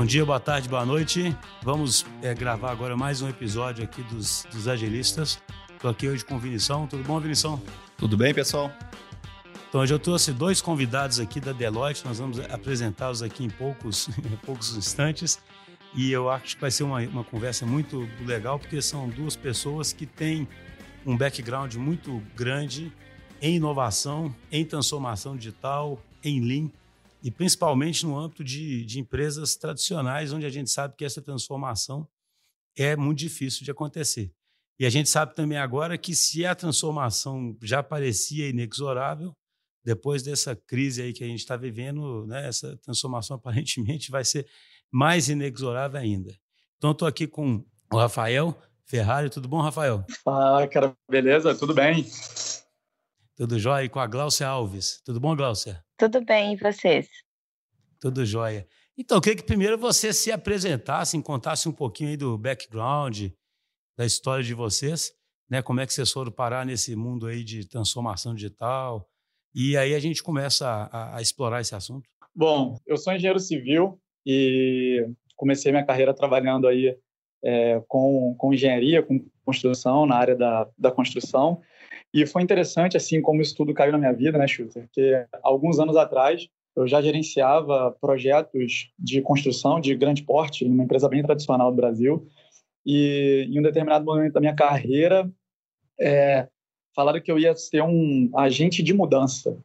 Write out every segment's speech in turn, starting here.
Bom dia, boa tarde, boa noite. Vamos é, gravar agora mais um episódio aqui dos, dos Agilistas. Estou aqui hoje com o Vinição. Tudo bom, Vinição? Tudo bem, pessoal? Então, hoje eu trouxe dois convidados aqui da Deloitte. Nós vamos apresentá-los aqui em poucos, em poucos instantes. E eu acho que vai ser uma, uma conversa muito legal, porque são duas pessoas que têm um background muito grande em inovação, em transformação digital, em Lean e principalmente no âmbito de, de empresas tradicionais, onde a gente sabe que essa transformação é muito difícil de acontecer. E a gente sabe também agora que se a transformação já parecia inexorável, depois dessa crise aí que a gente está vivendo, né, essa transformação aparentemente vai ser mais inexorável ainda. Então, estou aqui com o Rafael Ferrari. Tudo bom, Rafael? Fala, cara. Beleza? Tudo bem? Tudo jóia? E com a Gláucia Alves. Tudo bom, Gláucia? Tudo bem, e vocês? Tudo jóia. Então, eu queria que primeiro você se apresentasse, contasse um pouquinho aí do background, da história de vocês, né? Como é que vocês foram parar nesse mundo aí de transformação digital? E aí a gente começa a, a explorar esse assunto. Bom, eu sou engenheiro civil e comecei minha carreira trabalhando aí é, com, com engenharia, com construção, na área da, da construção. E foi interessante, assim, como isso tudo caiu na minha vida, né, Schuster? Porque alguns anos atrás eu já gerenciava projetos de construção de grande porte em uma empresa bem tradicional do Brasil. E em um determinado momento da minha carreira, é, falaram que eu ia ser um agente de mudança.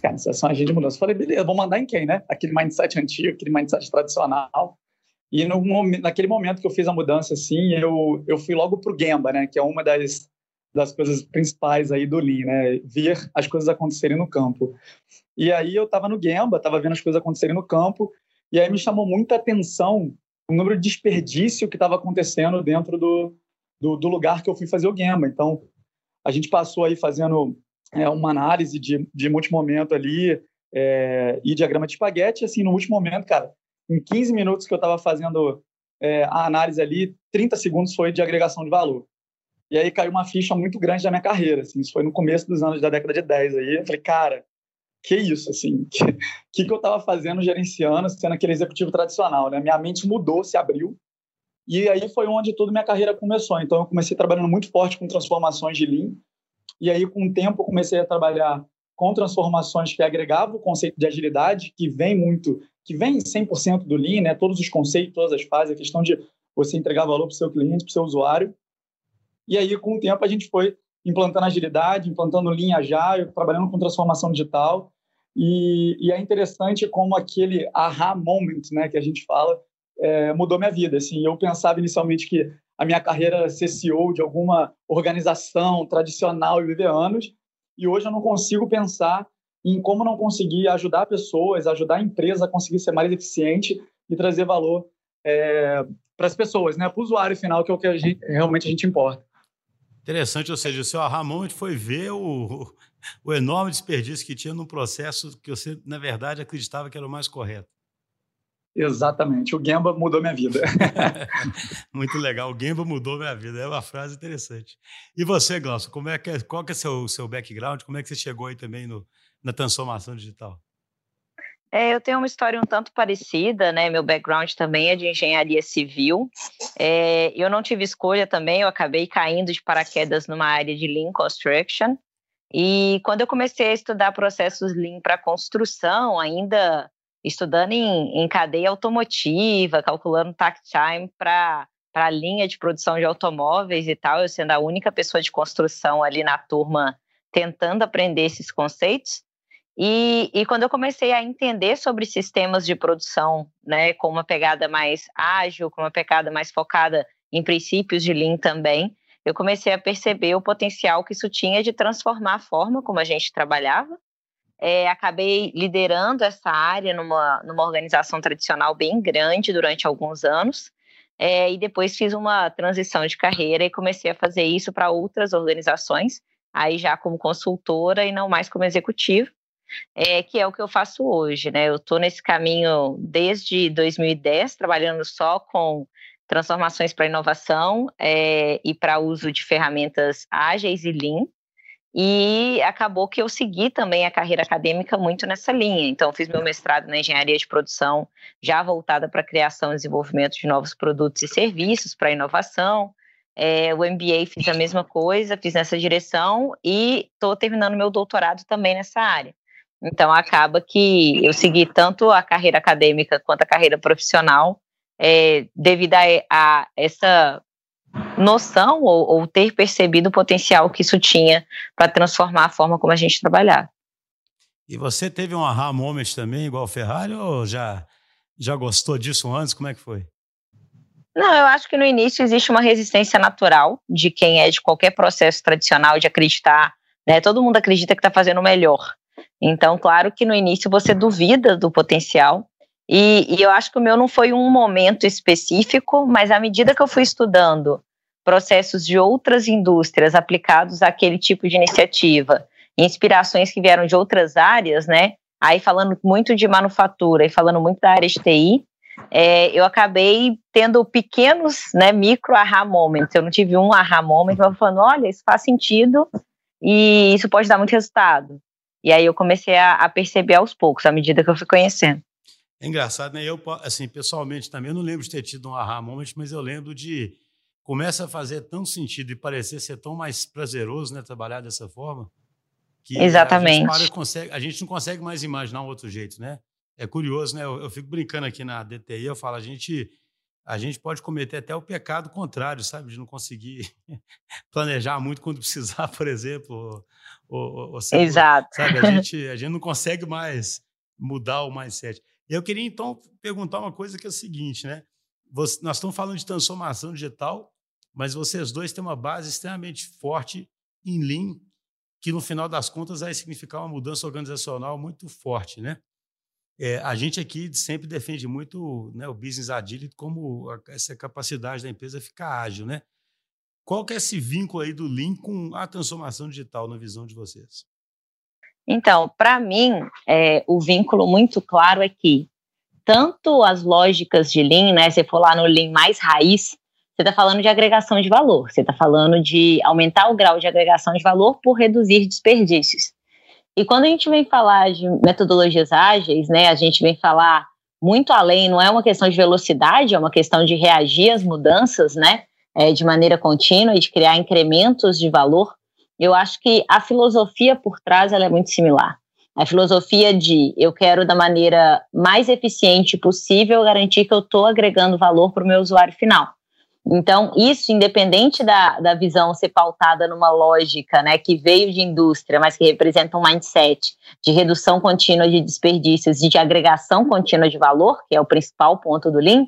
Cara, você é um agente de mudança. Eu falei, beleza, vou mandar em quem, né? Aquele mindset antigo, aquele mindset tradicional. E no, naquele momento que eu fiz a mudança, assim, eu, eu fui logo para o Gemba, né? Que é uma das das coisas principais aí do Lean, né? Ver as coisas acontecerem no campo. E aí eu estava no Gemba, estava vendo as coisas acontecerem no campo, e aí me chamou muita atenção o número de desperdício que estava acontecendo dentro do, do, do, lugar que eu fui fazer o Gemba. Então, a gente passou aí fazendo é, uma análise de, de multimomento ali é, e diagrama de espaguete, assim, no último momento, cara, em 15 minutos que eu estava fazendo é, a análise ali, 30 segundos foi de agregação de valor. E aí caiu uma ficha muito grande da minha carreira, assim, isso foi no começo dos anos da década de 10 aí, eu falei, cara, que isso, assim, que, que, que eu estava fazendo, gerenciando, sendo aquele executivo tradicional, né? Minha mente mudou, se abriu, e aí foi onde toda minha carreira começou. Então eu comecei trabalhando muito forte com transformações de Lean, e aí com o tempo eu comecei a trabalhar com transformações que agregavam o conceito de agilidade, que vem muito, que vem 100% do Lean, né? Todos os conceitos, todas as fases, a questão de você entregar valor para o seu cliente, para o seu usuário. E aí, com o tempo, a gente foi implantando agilidade, implantando linha agile, trabalhando com transformação digital. E, e, é interessante como aquele aha moment, né, que a gente fala, é, mudou minha vida. Assim, eu pensava inicialmente que a minha carreira era ser CEO de alguma organização tradicional e viver anos, e hoje eu não consigo pensar em como não conseguir ajudar pessoas, ajudar a empresa a conseguir ser mais eficiente e trazer valor é, para as pessoas, né, para o usuário final, que é o que a gente, realmente a gente importa. Interessante, ou seja, o seu Ramon foi ver o, o enorme desperdício que tinha no processo que você, na verdade, acreditava que era o mais correto. Exatamente. O Gemba mudou minha vida. Muito legal. O Gemba mudou minha vida. É uma frase interessante. E você, Glaucio, como é que é, qual que é o seu, seu background? Como é que você chegou aí também no, na transformação digital? É, eu tenho uma história um tanto parecida, né? Meu background também é de engenharia civil. É, eu não tive escolha também, eu acabei caindo de paraquedas numa área de Lean Construction. E quando eu comecei a estudar processos Lean para construção, ainda estudando em, em, cadeia automotiva, calculando takt time para a linha de produção de automóveis e tal, eu sendo a única pessoa de construção ali na turma tentando aprender esses conceitos. E, e, quando eu comecei a entender sobre sistemas de produção, né, com uma pegada mais ágil, com uma pegada mais focada em princípios de Lean também, eu comecei a perceber o potencial que isso tinha de transformar a forma como a gente trabalhava. É, acabei liderando essa área numa, numa organização tradicional bem grande durante alguns anos. É, e depois fiz uma transição de carreira e comecei a fazer isso para outras organizações, aí já como consultora e não mais como executivo é, que é o que eu faço hoje, né? Eu estou nesse caminho desde 2010, trabalhando só com transformações para inovação é, e para uso de ferramentas ágeis e Lean. e acabou que eu segui também a carreira acadêmica muito nessa linha. Então, fiz meu mestrado na engenharia de produção, já voltada para a criação e desenvolvimento de novos produtos e serviços para inovação. É, o MBA fiz a mesma coisa, fiz nessa direção e estou terminando meu doutorado também nessa área. Então, acaba que eu segui tanto a carreira acadêmica quanto a carreira profissional é, devido a, a, essa noção ou, ou, ter percebido o potencial que isso tinha para transformar a forma como a gente trabalhava. E você teve um aha moment também, igual o Ferrari, ou já, já gostou disso antes? Como é que foi? Não, eu acho que no início existe uma resistência natural de quem é de qualquer processo tradicional de acreditar, né? Todo mundo acredita que está fazendo o melhor. Então, claro que no início você duvida do potencial, e, e, eu acho que o meu não foi um momento específico, mas à medida que eu fui estudando processos de outras indústrias aplicados àquele tipo de iniciativa, inspirações que vieram de outras áreas, né? Aí falando muito de manufatura e falando muito da área de TI, é, eu acabei tendo pequenos, né, micro aha moments. Eu não tive um aha moment, mas falando, olha, isso faz sentido e isso pode dar muito resultado. E aí eu comecei a, a perceber aos poucos, à medida que eu fui conhecendo. É engraçado, né? Eu, assim, pessoalmente também, eu não lembro de ter tido um aha moment, mas eu lembro de começa a fazer tão sentido e parecer ser tão mais prazeroso, né, trabalhar dessa forma, que Exatamente. A gente, consegue, a gente não consegue mais imaginar um outro jeito, né? É curioso, né? Eu, eu, fico brincando aqui na DTI, eu falo, a gente a gente pode cometer até o pecado contrário, sabe, de não conseguir planejar muito quando precisar, por exemplo. Ou, ou, Exato. Sabe, a gente a gente não consegue mais mudar o mindset. Eu queria então perguntar uma coisa que é o seguinte, né? Você, nós estamos falando de transformação digital, mas vocês dois têm uma base extremamente forte em Lean, que no final das contas vai significar uma mudança organizacional muito forte, né? É, a gente aqui sempre defende muito né, o business agility como essa capacidade da empresa ficar ágil, né? Qual que é esse vínculo aí do Lean com a transformação digital na visão de vocês? Então, para mim, é, o vínculo muito claro é que tanto as lógicas de Lean, né? Se for lá no Lean mais raiz, você está falando de agregação de valor, você está falando de aumentar o grau de agregação de valor por reduzir desperdícios. E quando a gente vem falar de metodologias ágeis, né, a gente vem falar muito além, não é uma questão de velocidade, é uma questão de reagir às mudanças, né, é, de maneira contínua e de criar incrementos de valor eu acho que a filosofia por trás ela é muito similar. A filosofia de eu quero, da maneira mais eficiente possível, garantir que eu estou agregando valor para o meu usuário final. Então, isso, independente da, da visão ser pautada numa lógica né, que veio de indústria, mas que representa um mindset de redução contínua de desperdícios e de agregação contínua de valor, que é o principal ponto do Lean,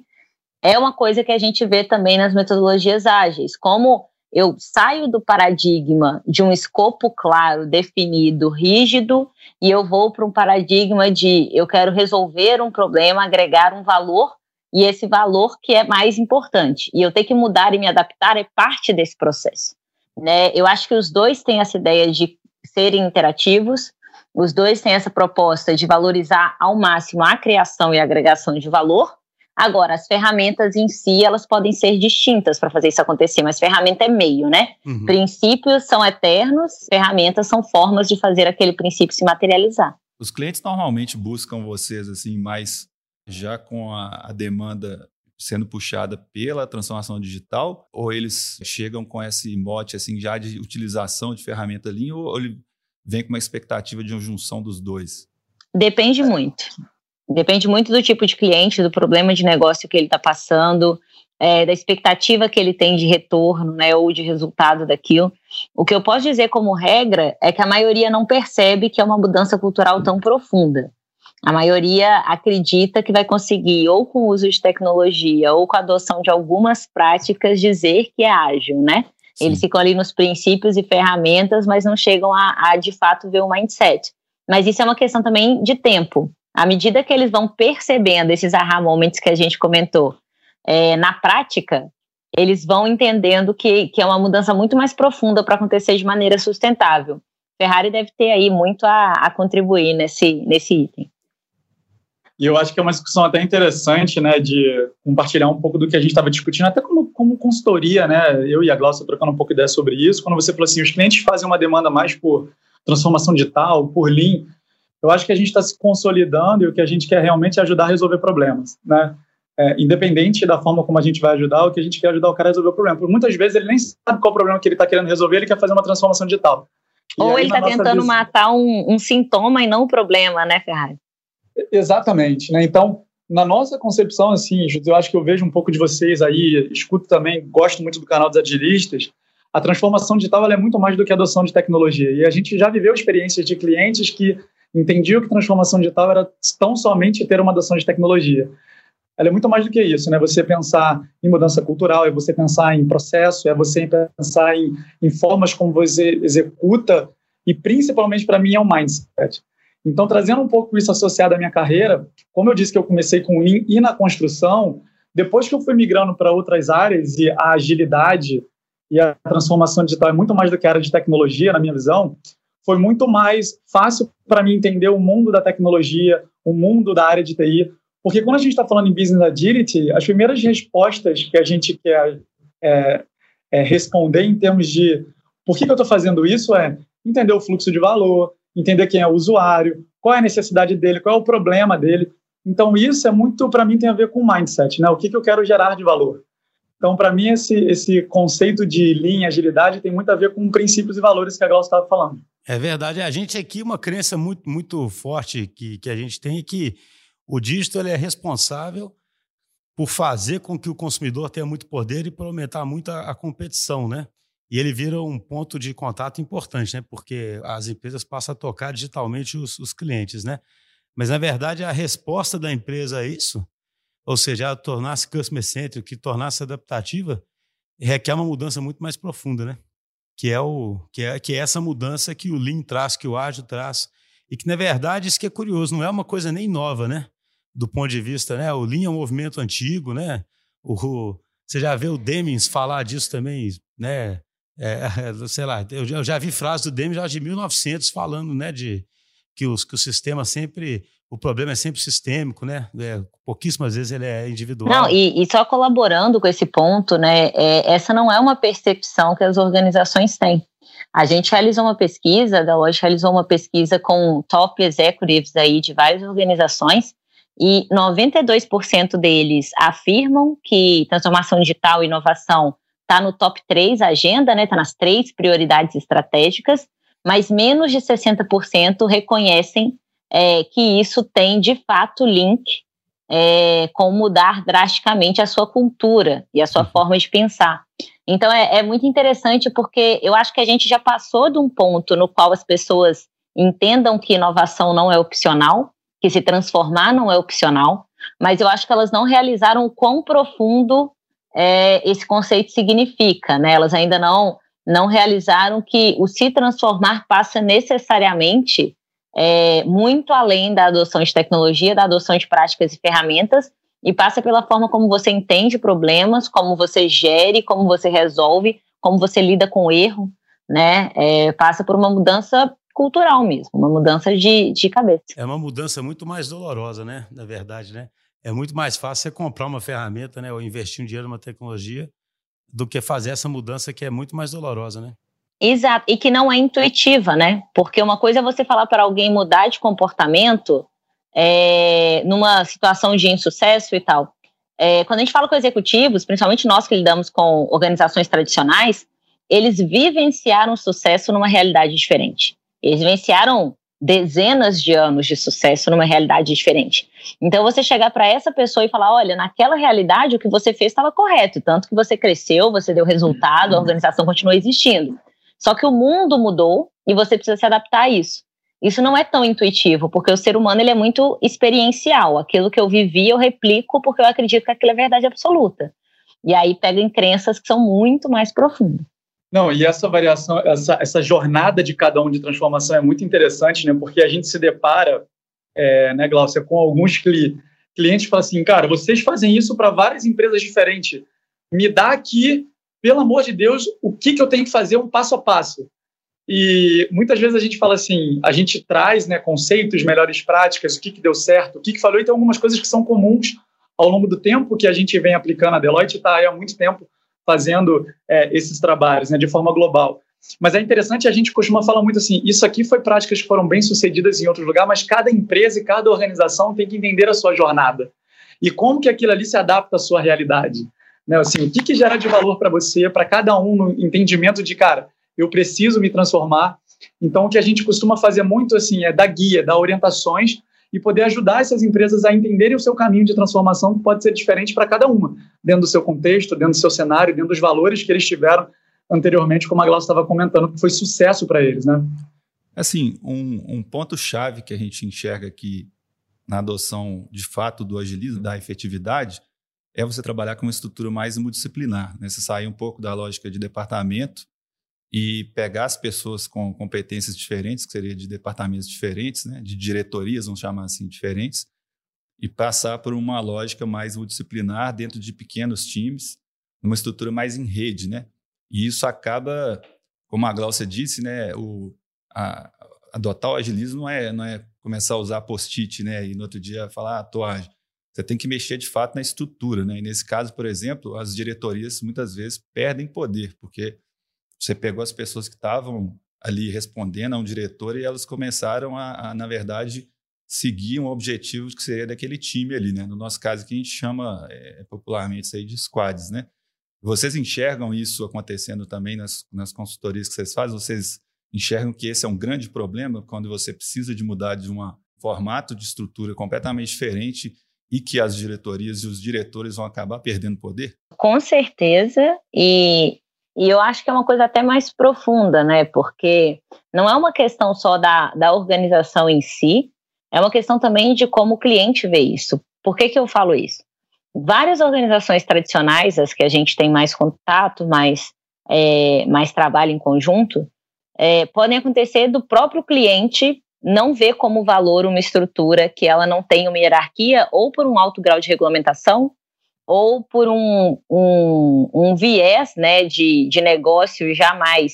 é uma coisa que a gente vê também nas metodologias ágeis, como eu saio do paradigma de um escopo claro, definido, rígido, e eu vou para um paradigma de eu quero resolver um problema, agregar um valor, e esse valor que é mais importante. E eu ter que mudar e me adaptar é parte desse processo. Né? Eu acho que os dois têm essa ideia de serem interativos, os dois têm essa proposta de valorizar ao máximo a criação e a agregação de valor, Agora, as ferramentas em si, elas podem ser distintas para fazer isso acontecer, mas ferramenta é meio, né? Uhum. Princípios são eternos, ferramentas são formas de fazer aquele princípio se materializar. Os clientes normalmente buscam vocês assim mais já com a, a demanda sendo puxada pela transformação digital ou eles chegam com esse mote assim já de utilização de ferramenta Lean ou, ou ele vem com uma expectativa de uma junção dos dois? Depende muito. Depende muito do tipo de cliente, do problema de negócio que ele está passando, é, da expectativa que ele tem de retorno, né, ou de resultado daquilo. O que eu posso dizer como regra é que a maioria não percebe que é uma mudança cultural tão profunda. A maioria acredita que vai conseguir, ou com o uso de tecnologia, ou com a adoção de algumas práticas, dizer que é ágil, né? Sim. Eles ficam ali nos princípios e ferramentas, mas não chegam a, a, de fato, ver o mindset. Mas isso é uma questão também de tempo. À medida que eles vão percebendo esses aha moments que a gente comentou é, na prática, eles vão entendendo que, que é uma mudança muito mais profunda para acontecer de maneira sustentável. Ferrari deve ter aí muito a, a contribuir nesse, nesse item. E eu acho que é uma discussão até interessante, né, de compartilhar um pouco do que a gente estava discutindo, até como, como consultoria, né, eu e a Glaucia trocando um pouco ideia sobre isso, quando você falou assim, os clientes fazem uma demanda mais por transformação digital, por Lean, eu acho que a gente está se consolidando e o que a gente quer realmente é ajudar a resolver problemas, né, é, independente da forma como a gente vai ajudar, o que a gente quer ajudar o cara a resolver o problema. Porque muitas vezes ele nem sabe qual é o problema que ele está querendo resolver, ele quer fazer uma transformação digital. Ou ele está tentando visão... matar um, um, sintoma e não o problema, né, Ferrari? Exatamente, né? Então, na nossa concepção, assim, eu acho que eu vejo um pouco de vocês aí, escuto também, gosto muito do canal dos agilistas, a transformação digital é muito mais do que a adoção de tecnologia. E a gente já viveu experiências de clientes que entendiam que transformação digital era tão somente ter uma adoção de tecnologia ela é muito mais do que isso, né? Você pensar em mudança cultural, é você pensar em processo, é você pensar em, em formas como você executa e principalmente para mim é o mindset. Então, trazendo um pouco isso associado à minha carreira, como eu disse que eu comecei com Lean e na construção, depois que eu fui migrando para outras áreas e a agilidade e a transformação digital é muito mais do que a área de tecnologia, na minha visão, foi muito mais fácil para mim entender o mundo da tecnologia, o mundo da área de TI, porque quando a gente está falando em business agility, as primeiras respostas que a gente quer é, é responder em termos de por que, que eu estou fazendo isso é entender o fluxo de valor, entender quem é o usuário, qual é a necessidade dele, qual é o problema dele. Então, isso é muito, para mim, tem a ver com mindset, né? O que, que eu quero gerar de valor. Então, para mim, esse, esse conceito de linha, agilidade, tem muito a ver com princípios e valores que a Glaucia estava falando. É verdade. A gente aqui, uma crença muito, muito forte que, que a gente tem é que o dígito ele é responsável por fazer com que o consumidor tenha muito poder e por aumentar muito a, a competição, né? E ele vira um ponto de contato importante, né? Porque as empresas passam a tocar digitalmente os, os clientes, né? Mas, na verdade, a resposta da empresa a isso, ou seja, tornar-se customer centric, que tornar-se adaptativa, requer uma mudança muito mais profunda, né? Que é, o, que, é, que é essa mudança que o Lean traz, que o Ágil traz, e que, na verdade, isso que é curioso, não é uma coisa nem nova, né? do ponto de vista, né? O Lean é um movimento antigo, né? O você já vê o Demings falar disso também, né? É, sei lá, eu já, eu já vi frases do Demings já de 1900 falando, né? De que, os, que o sistema sempre, o problema é sempre sistêmico, né? É, pouquíssimas vezes ele é individual. Não, e, e só colaborando com esse ponto, né? É, essa não é uma percepção que as organizações têm. A gente realizou uma pesquisa, da Lodge realizou uma pesquisa com top executives aí de várias organizações, e 92% deles afirmam que transformação digital e inovação está no top 3 agenda, né? Está nas três prioridades estratégicas, mas menos de 60% reconhecem é, que isso tem de fato link é, com mudar drasticamente a sua cultura e a sua uhum. forma de pensar. Então é, é muito interessante porque eu acho que a gente já passou de um ponto no qual as pessoas entendam que inovação não é opcional, que se transformar não é opcional, mas eu acho que elas não realizaram o quão profundo é, esse conceito significa, né? Elas ainda não não realizaram que o se transformar passa necessariamente é, muito além da adoção de tecnologia, da adoção de práticas e ferramentas, e passa pela forma como você entende problemas, como você gere, como você resolve, como você lida com o erro, né? É, passa por uma mudança cultural mesmo, uma mudança de, de cabeça. É uma mudança muito mais dolorosa, né? Na verdade, né? É muito mais fácil você comprar uma ferramenta, né? Ou investir um dinheiro numa tecnologia do que fazer essa mudança que é muito mais dolorosa, né? Exato, e que não é intuitiva, né? Porque uma coisa é você falar para alguém mudar de comportamento é, numa situação de insucesso e tal. É, quando a gente fala com executivos, principalmente nós que lidamos com organizações tradicionais, eles vivenciaram sucesso numa realidade diferente. Eles vivenciaram dezenas de anos de sucesso numa realidade diferente. Então você chegar para essa pessoa e falar, olha, naquela realidade o que você fez estava correto, tanto que você cresceu, você deu resultado, a organização continua existindo. Só que o mundo mudou e você precisa se adaptar a isso. Isso não é tão intuitivo, porque o ser humano ele é muito experiencial. Aquilo que eu vivi, eu replico porque eu acredito que aquilo é verdade absoluta. E aí pega em crenças que são muito mais profundas. Não, e essa variação, essa, essa jornada de cada um de transformação é muito interessante, né? Porque a gente se depara, é, né, Glaucia, com alguns cli clientes que falam assim, cara, vocês fazem isso para várias empresas diferentes. Me dá aqui, pelo amor de Deus, o que, que eu tenho que fazer um passo a passo. E muitas vezes a gente fala assim, a gente traz né, conceitos, melhores práticas, o que, que deu certo, o que, que falou, e tem algumas coisas que são comuns ao longo do tempo que a gente vem aplicando. A Deloitte está há muito tempo fazendo é, esses trabalhos né, de forma global. Mas é interessante, a gente costuma falar muito assim, isso aqui foi práticas que foram bem sucedidas em outro lugar, mas cada empresa e cada organização tem que entender a sua jornada. E como que aquilo ali se adapta à sua realidade. Né? Assim, o que, que gera de valor para você, para cada um, no entendimento de, cara, eu preciso me transformar. Então, o que a gente costuma fazer muito assim é dar guia, dar orientações e poder ajudar essas empresas a entenderem o seu caminho de transformação, que pode ser diferente para cada uma, dentro do seu contexto, dentro do seu cenário, dentro dos valores que eles tiveram anteriormente, como a Glaucia estava comentando, que foi sucesso para eles, né? Assim, um, um ponto-chave que a gente enxerga aqui na adoção de fato do agilismo, da efetividade, é você trabalhar com uma estrutura mais multidisciplinar, né? Você sair um pouco da lógica de departamento e pegar as pessoas com competências diferentes, que seria de departamentos diferentes, né? de diretorias, vamos chamar assim, diferentes, e passar por uma lógica mais multidisciplinar dentro de pequenos times, uma estrutura mais em rede, né? E isso acaba, como a Glaucia disse, né, o, a, adotar o agilismo não é, não é começar a usar post-it, né, e no outro dia falar, ah, tô ágil. Você tem que mexer de fato na estrutura, né? E nesse caso, por exemplo, as diretorias muitas vezes perdem poder, porque você pegou as pessoas que estavam ali respondendo a um diretor e elas começaram a, a, na verdade, seguir um objetivo que seria daquele time ali, né? No nosso caso aqui, a gente chama é, popularmente isso aí de squads, né? Vocês enxergam isso acontecendo também nas, nas consultorias que vocês fazem? Vocês enxergam que esse é um grande problema quando você precisa de mudar de um formato de estrutura completamente diferente e que as diretorias e os diretores vão acabar perdendo poder? Com certeza, e, e eu acho que é uma coisa até mais profunda, né? Porque não é uma questão só da, da organização em si, é uma questão também de como o cliente vê isso. Por que, que eu falo isso? várias organizações tradicionais, as que a gente tem mais contato, mais, é, mais trabalho em conjunto, é, podem acontecer do próprio cliente não ver como valor uma estrutura que ela não tem uma hierarquia, ou por um alto grau de regulamentação, ou por um, um, um viés né, de, de negócio jamais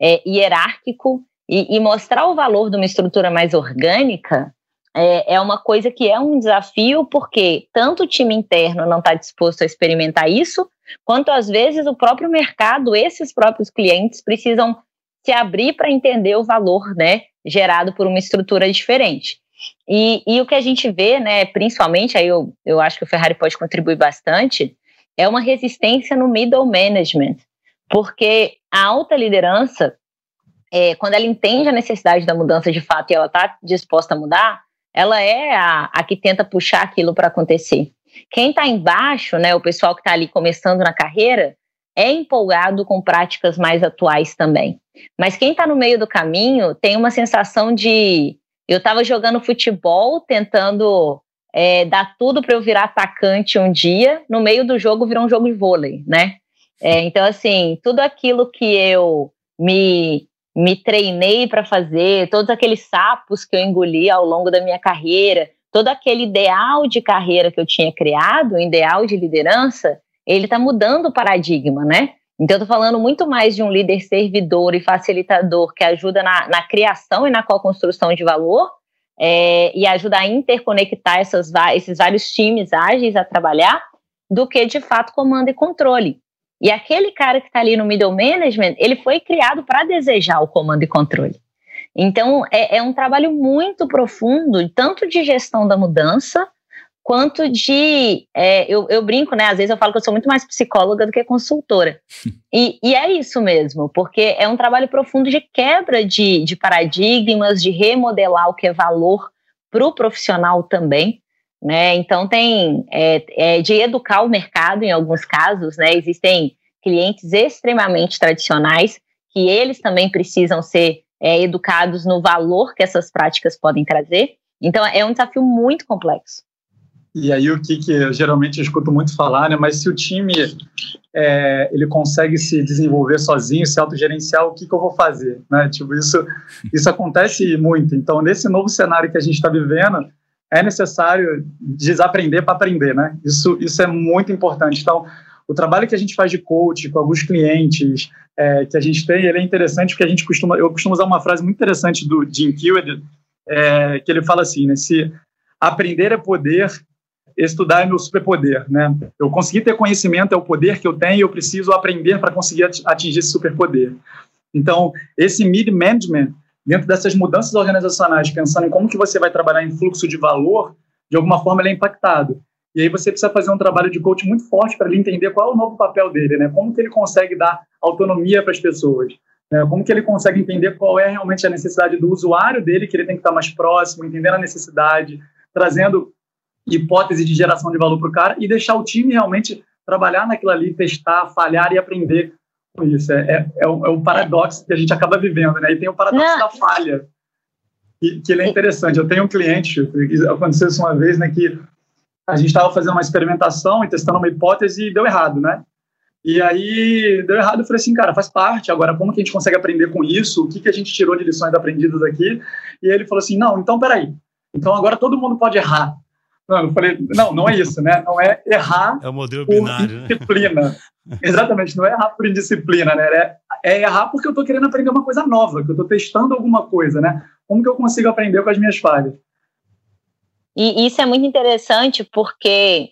é, hierárquico, e, e mostrar o valor de uma estrutura mais orgânica é, é uma coisa que é um desafio, porque tanto o time interno não está disposto a experimentar isso, quanto às vezes o próprio mercado, esses próprios clientes precisam se abrir para entender o valor né, gerado por uma estrutura diferente. E, e, o que a gente vê, né, principalmente, aí eu, eu acho que o Ferrari pode contribuir bastante, é uma resistência no middle management, porque a alta liderança, é, quando ela entende a necessidade da mudança de fato e ela está disposta a mudar, ela é a, a que tenta puxar aquilo para acontecer. Quem está embaixo, né, o pessoal que está ali começando na carreira, é empolgado com práticas mais atuais também. Mas quem está no meio do caminho tem uma sensação de eu estava jogando futebol, tentando é, dar tudo para eu virar atacante um dia, no meio do jogo virou um jogo de vôlei, né? É, então, assim, tudo aquilo que eu me me treinei para fazer, todos aqueles sapos que eu engoli ao longo da minha carreira, todo aquele ideal de carreira que eu tinha criado, o ideal de liderança, ele está mudando o paradigma, né? Então, eu estou falando muito mais de um líder servidor e facilitador que ajuda na, na criação e na co-construção de valor é, e ajuda a interconectar essas, esses vários times ágeis a trabalhar, do que de fato comando e controle. E aquele cara que está ali no middle management, ele foi criado para desejar o comando e controle. Então, é, é, um trabalho muito profundo, tanto de gestão da mudança, quanto de. É, eu, eu, brinco, né? Às vezes eu falo que eu sou muito mais psicóloga do que consultora. E, e é isso mesmo, porque é um trabalho profundo de quebra de, de paradigmas, de remodelar o que é valor para o profissional também. Né? Então tem é, é, de educar o mercado em alguns casos, né? Existem clientes extremamente tradicionais que eles também precisam ser é, educados no valor que essas práticas podem trazer. Então é um desafio muito complexo. E aí o que, que eu geralmente escuto muito falar, né? Mas se o time é, ele consegue se desenvolver sozinho, se autogerenciar, o que, que eu vou fazer, né? Tipo isso isso acontece muito. Então nesse novo cenário que a gente está vivendo é necessário desaprender para aprender, né? Isso, isso é muito importante. Então, o trabalho que a gente faz de coach com alguns clientes é, que a gente tem, ele é interessante porque a gente costuma, eu costumo usar uma frase muito interessante do Jim Killian, é, que ele fala assim, né, se aprender é poder, estudar é meu superpoder, né? Eu conseguir ter conhecimento é o poder que eu tenho eu preciso aprender para conseguir atingir esse superpoder. Então, esse mid-management, dentro dessas mudanças organizacionais, pensando em como que você vai trabalhar em fluxo de valor, de alguma forma ele é impactado. E aí você precisa fazer um trabalho de coach muito forte para ele entender qual é o novo papel dele, né? Como que ele consegue dar autonomia para as pessoas, né? Como que ele consegue entender qual é realmente a necessidade do usuário dele, que ele tem que estar mais próximo, entendendo a necessidade, trazendo hipótese de geração de valor para o cara e deixar o time realmente trabalhar naquilo ali, testar, falhar e aprender com isso. É, é, é, o, é o paradoxo que a gente acaba vivendo, né? E tem o paradoxo Não. da falha, que, que ele é interessante. Eu tenho um cliente, aconteceu isso uma vez, né, que a gente estava fazendo uma experimentação e testando uma hipótese e deu errado, né? E aí deu errado, eu falei assim, cara, faz parte. Agora, como que a gente consegue aprender com isso? O que, que a gente tirou de lições aprendidas aqui? E ele falou assim, não, então peraí. Então agora todo mundo pode errar. Não, eu falei, não, não é isso, né? Não é errar é o modelo binário, por disciplina. Né? Exatamente, não é errar por indisciplina, né? É, é errar porque eu estou querendo aprender uma coisa nova, que eu estou testando alguma coisa, né? Como que eu consigo aprender com as minhas falhas? E isso é muito interessante porque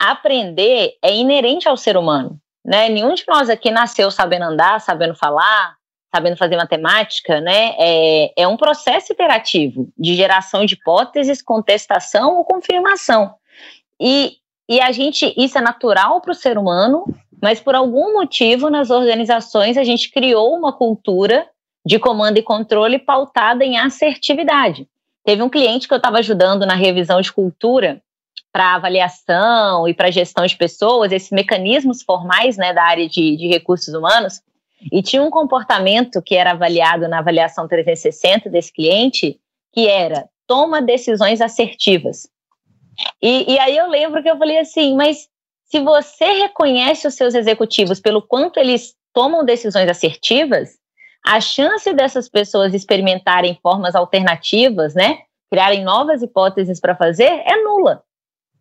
aprender é inerente ao ser humano, né? Nenhum de nós aqui nasceu sabendo andar, sabendo falar, sabendo fazer matemática, né? É, é um processo iterativo de geração de hipóteses, contestação ou confirmação. E, e a gente, isso é natural para o ser humano, mas por algum motivo nas organizações a gente criou uma cultura de comando e controle pautada em assertividade. Teve um cliente que eu estava ajudando na revisão de cultura para avaliação e para gestão de pessoas, esses mecanismos formais né, da área de, de recursos humanos, e tinha um comportamento que era avaliado na avaliação 360 desse cliente, que era toma decisões assertivas. E, e aí eu lembro que eu falei assim, mas se você reconhece os seus executivos pelo quanto eles tomam decisões assertivas, a chance dessas pessoas experimentarem formas alternativas, né, criarem novas hipóteses para fazer, é nula.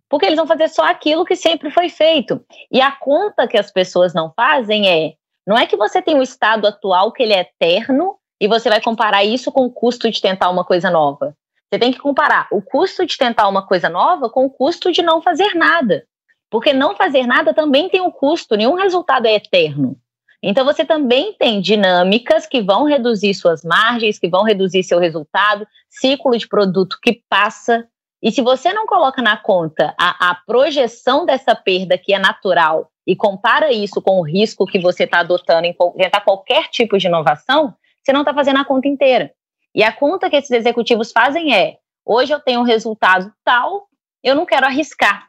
Porque eles vão fazer só aquilo que sempre foi feito. E a conta que as pessoas não fazem é: não é que você tem um estado atual que ele é eterno e você vai comparar isso com o custo de tentar uma coisa nova. Você tem que comparar o custo de tentar uma coisa nova com o custo de não fazer nada. Porque não fazer nada também tem um custo, nenhum resultado é eterno. Então você também tem dinâmicas que vão reduzir suas margens, que vão reduzir seu resultado, ciclo de produto que passa. E se você não coloca na conta a, a projeção dessa perda que é natural e compara isso com o risco que você está adotando em tentar qualquer tipo de inovação, você não está fazendo a conta inteira. E a conta que esses executivos fazem é: hoje eu tenho um resultado tal, eu não quero arriscar,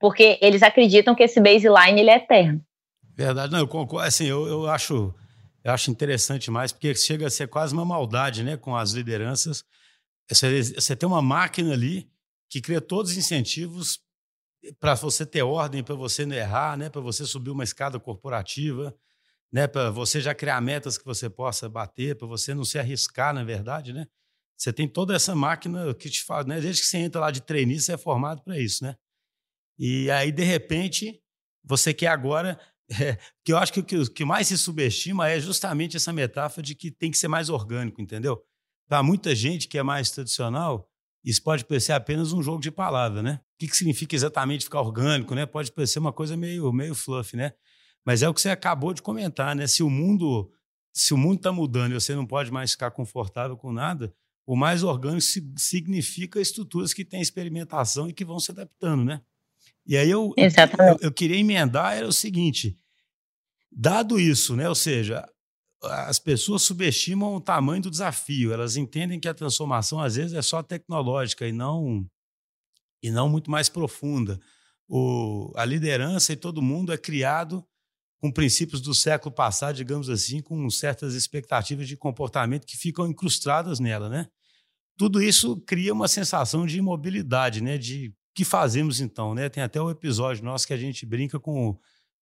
porque eles acreditam que esse baseline ele é eterno. Verdade, não, eu concordo, assim, eu, eu acho eu acho interessante mais, porque chega a ser quase uma maldade né, com as lideranças. Você, você tem uma máquina ali que cria todos os incentivos para você ter ordem, para você não errar, né, para você subir uma escada corporativa, né, para você já criar metas que você possa bater, para você não se arriscar, na verdade, né? Você tem toda essa máquina que te faz, né? Desde que você entra lá de treininho, você é formado para isso, né? E aí, de repente, você quer agora é, que eu acho que o que, que mais se subestima é justamente essa metáfora de que tem que ser mais orgânico, entendeu? Para muita gente que é mais tradicional, isso pode parecer apenas um jogo de palavra, né? O que, que significa exatamente ficar orgânico, né? Pode parecer uma coisa meio, meio fluff, né? Mas é o que você acabou de comentar, né? Se o mundo se o mundo está mudando e você não pode mais ficar confortável com nada, o mais orgânico significa estruturas que têm experimentação e que vão se adaptando, né? E aí eu, eu, eu, queria emendar era o seguinte: dado isso, né? Ou seja, as pessoas subestimam o tamanho do desafio. Elas entendem que a transformação às vezes é só tecnológica e não e não muito mais profunda. O, a liderança e todo mundo é criado com princípios do século passado, digamos assim, com certas expectativas de comportamento que ficam incrustadas nela, né? Tudo isso cria uma sensação de imobilidade, né? De que fazemos então, né? Tem até o um episódio nosso que a gente brinca com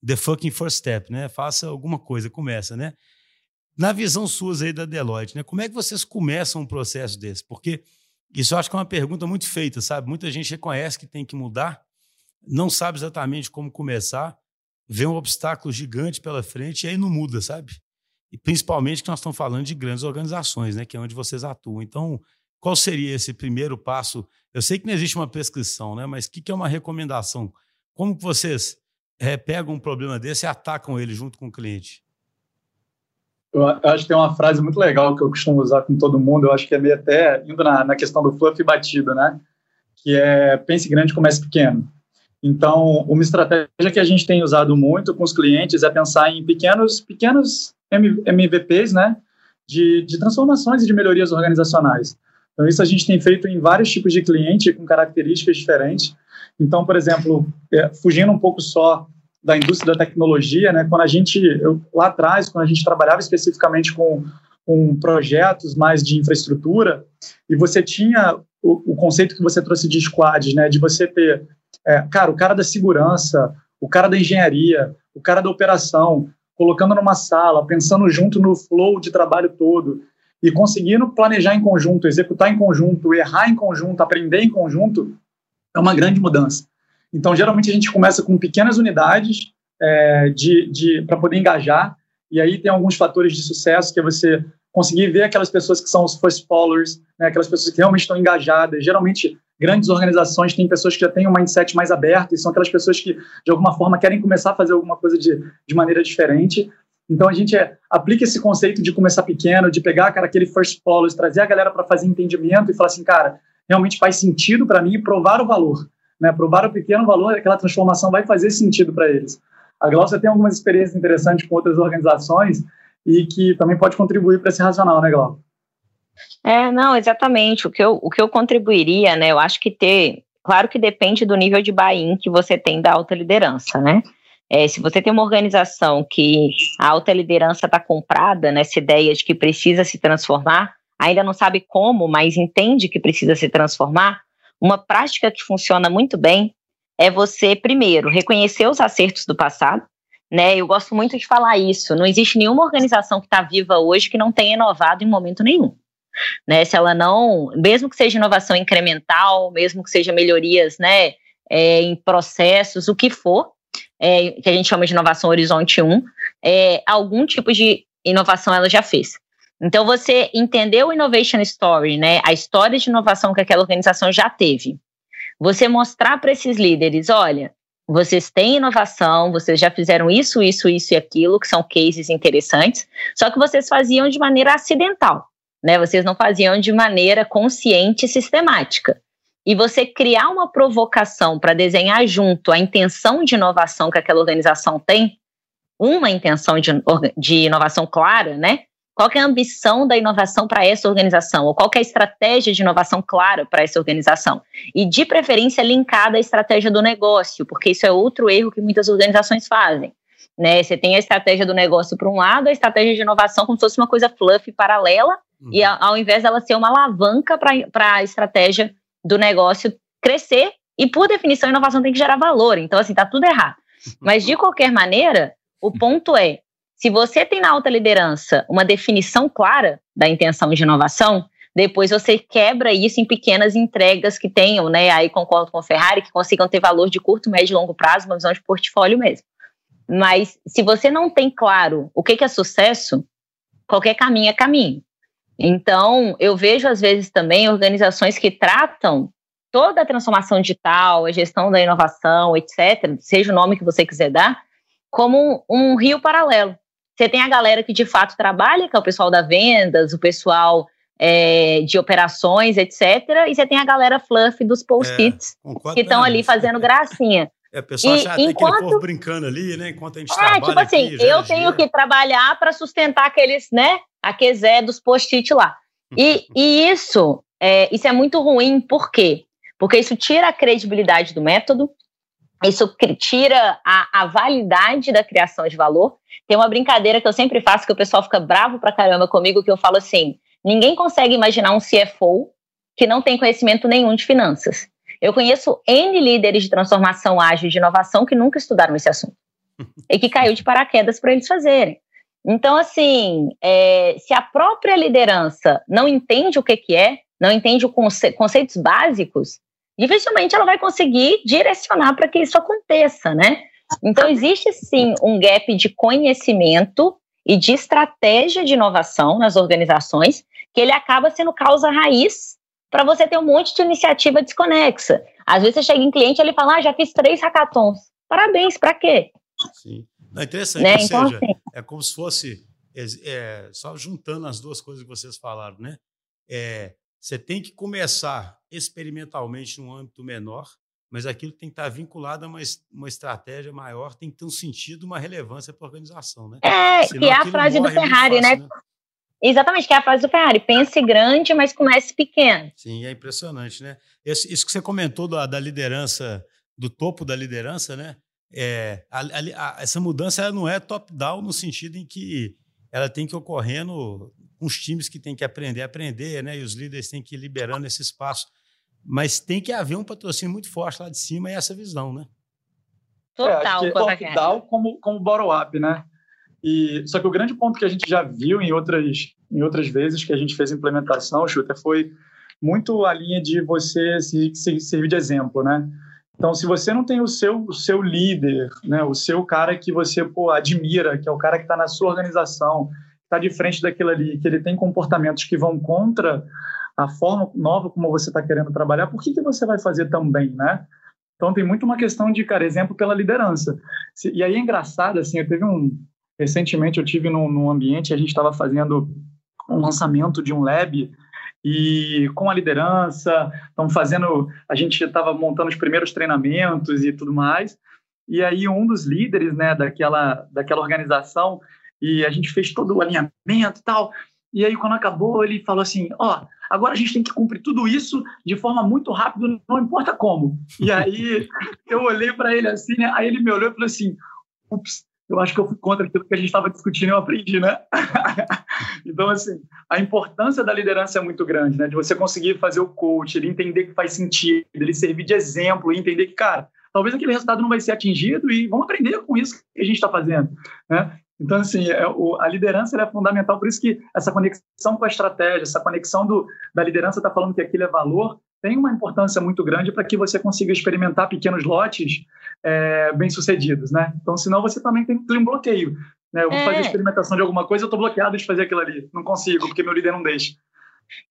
the fucking first step, né? Faça alguma coisa, começa, né? Na visão suas aí da Deloitte, né? Como é que vocês começam um processo desse? Porque isso eu acho que é uma pergunta muito feita, sabe? Muita gente reconhece que tem que mudar, não sabe exatamente como começar, vê um obstáculo gigante pela frente e aí não muda, sabe? E principalmente que nós estamos falando de grandes organizações, né, que é onde vocês atuam. Então, qual seria esse primeiro passo? Eu sei que não existe uma prescrição, né, mas o que, que é uma recomendação? Como que vocês é, pegam um problema desse e atacam ele junto com o cliente? Eu acho que tem uma frase muito legal que eu costumo usar com todo mundo, eu acho que é meio até indo na, na questão do fluff batido, né? Que é pense grande, comece pequeno. Então, uma estratégia que a gente tem usado muito com os clientes é pensar em pequenos, pequenos MVPs, né? De, de transformações e de melhorias organizacionais. Então, isso a gente tem feito em vários tipos de cliente com características diferentes. Então, por exemplo, é, fugindo um pouco só da indústria da tecnologia, né? Quando a gente eu, lá atrás, quando a gente trabalhava especificamente com, com projetos mais de infraestrutura, e você tinha o, o conceito que você trouxe de squads, né? De você ter, é, cara, o cara da segurança, o cara da engenharia, o cara da operação, colocando numa sala, pensando junto no flow de trabalho todo e conseguindo planejar em conjunto, executar em conjunto, errar em conjunto, aprender em conjunto, é uma grande mudança. Então, geralmente a gente começa com pequenas unidades é, de, de para poder engajar, e aí tem alguns fatores de sucesso que é você conseguir ver aquelas pessoas que são os first followers, né, aquelas pessoas que realmente estão engajadas. Geralmente, grandes organizações têm pessoas que já têm um mindset mais aberto e são aquelas pessoas que, de alguma forma, querem começar a fazer alguma coisa de, de maneira diferente. Então, a gente é, aplica esse conceito de começar pequeno, de pegar cara, aquele first followers, trazer a galera para fazer entendimento e falar assim, cara, realmente faz sentido para mim provar o valor né, provar o pequeno valor, aquela transformação vai fazer sentido para eles. A Glaucia tem algumas experiências interessantes com outras organizações e que também pode contribuir para esse racional, né, Glaucia? É, não, exatamente. O que eu, o que eu contribuiria, né, eu acho que ter, claro que depende do nível de buy-in que você tem da alta liderança, né? É, se você tem uma organização que a alta liderança está comprada nessa ideia de que precisa se transformar, ainda não sabe como, mas entende que precisa se transformar, uma prática que funciona muito bem é você, primeiro, reconhecer os acertos do passado. Né, eu gosto muito de falar isso. Não existe nenhuma organização que está viva hoje que não tenha inovado em momento nenhum. Né, se ela não, mesmo que seja inovação incremental, mesmo que seja melhorias né, é, em processos, o que for, é, que a gente chama de inovação horizonte 1, é, algum tipo de inovação ela já fez. Então, você entendeu o Innovation Story, né? A história de inovação que aquela organização já teve. Você mostrar para esses líderes: olha, vocês têm inovação, vocês já fizeram isso, isso, isso e aquilo, que são cases interessantes, só que vocês faziam de maneira acidental, né? Vocês não faziam de maneira consciente e sistemática. E você criar uma provocação para desenhar junto a intenção de inovação que aquela organização tem, uma intenção de, de inovação clara, né? Qual é a ambição da inovação para essa organização? Ou qual é a estratégia de inovação clara para essa organização? E, de preferência, linkada à estratégia do negócio, porque isso é outro erro que muitas organizações fazem. Né? Você tem a estratégia do negócio por um lado, a estratégia de inovação como se fosse uma coisa fluffy paralela, uhum. e ao invés dela ser uma alavanca para a estratégia do negócio crescer, e por definição, a inovação tem que gerar valor. Então, assim, tá tudo errado. Mas, de qualquer maneira, o ponto é, se você tem na alta liderança uma definição clara da intenção de inovação, depois você quebra isso em pequenas entregas que tenham, né? Aí concordo com o Ferrari, que consigam ter valor de curto, médio e longo prazo, uma visão de portfólio mesmo. Mas se você não tem claro o que é sucesso, qualquer caminho é caminho. Então, eu vejo às vezes também organizações que tratam toda a transformação digital, a gestão da inovação, etc., seja o nome que você quiser dar, como um rio paralelo. Você tem a galera que de fato trabalha, que é o pessoal da vendas, o pessoal é, de operações, etc. E você tem a galera fluff dos post-its é, que estão ali fazendo gracinha. É, o pessoal e, acha enquanto... aquele povo brincando ali, né? Enquanto a gente é, trabalha tipo assim, aqui, eu tenho que trabalhar para sustentar aqueles, né? Aqueles é dos post-it lá. E, e isso, é, isso é muito ruim, por quê? Porque isso tira a credibilidade do método, isso tira a, a validade da criação de valor. Tem uma brincadeira que eu sempre faço, que o pessoal fica bravo pra caramba comigo, que eu falo assim: ninguém consegue imaginar um CFO que não tem conhecimento nenhum de finanças. Eu conheço N líderes de transformação ágil e de inovação que nunca estudaram esse assunto e que caiu de paraquedas para eles fazerem. Então, assim, é, se a própria liderança não entende o que, que é, não entende os conce conceitos básicos, dificilmente ela vai conseguir direcionar para que isso aconteça, né? Então, existe sim um gap de conhecimento e de estratégia de inovação nas organizações, que ele acaba sendo causa raiz para você ter um monte de iniciativa desconexa. Às vezes você chega em cliente e ele fala, ah, já fiz três hackathons. Parabéns, para quê? Sim. Não, é interessante, né? ou então, seja, assim, é como se fosse, é, é, só juntando as duas coisas que vocês falaram, né? É, você tem que começar experimentalmente num âmbito menor, mas aquilo tem que estar vinculado a uma, uma estratégia maior, tem que ter um sentido, uma relevância para a organização, né? É, Senão, que é a frase do Ferrari, né? fácil, né? né? Exatamente, que é a frase do Ferrari. Pense grande, mas comece pequeno. Sim, é impressionante, né? Isso, isso que você comentou da, da, liderança, do topo da liderança, né? É, a, a, essa mudança não é top-down no sentido em que ela tem que ocorrendo com os times que têm que aprender a aprender, né? E os líderes têm que ir liberando esse espaço. Mas tem que haver um patrocínio muito forte lá de cima e essa visão, né? Total. É, top-down como, como bottom-up, né? E, só que o grande ponto que a gente já viu em outras, em outras vezes que a gente fez implementação, Shooter, foi muito a linha de você se, se, servir de exemplo, né? Então, se você não tem o seu, o seu líder, né, o seu cara que você pô, admira, que é o cara que está na sua organização, está de frente daquilo ali, que ele tem comportamentos que vão contra a forma nova como você está querendo trabalhar, por que, que você vai fazer também, né? Então, tem muito uma questão de, cara, exemplo pela liderança. E aí é engraçado, assim, eu teve um, Recentemente eu tive num, num ambiente, a gente estava fazendo um lançamento de um lab e com a liderança, estamos fazendo, a gente estava montando os primeiros treinamentos e tudo mais. E aí um dos líderes, né, daquela daquela organização, e a gente fez todo o alinhamento e tal. E aí quando acabou, ele falou assim: "Ó, oh, agora a gente tem que cumprir tudo isso de forma muito rápida, não importa como". E aí eu olhei para ele assim, né? Aí ele me olhou e falou assim: "Ups, eu acho que eu fui contra aquilo que a gente estava discutindo e eu aprendi, né? então, assim, a importância da liderança é muito grande, né? De você conseguir fazer o coach, ele entender que faz sentido, ele servir de exemplo entender que, cara, talvez aquele resultado não vai ser atingido e vamos aprender com isso que a gente está fazendo, né? Então, assim, é, o, a liderança é fundamental, por isso que essa conexão com a estratégia, essa conexão do, da liderança está falando que aquilo é valor, tem uma importância muito grande para que você consiga experimentar pequenos lotes é, bem-sucedidos, né? Então, senão você também tem, tem um bloqueio. Né? Eu vou é. fazer experimentação de alguma coisa, eu estou bloqueado de fazer aquilo ali. Não consigo, porque meu líder não deixa.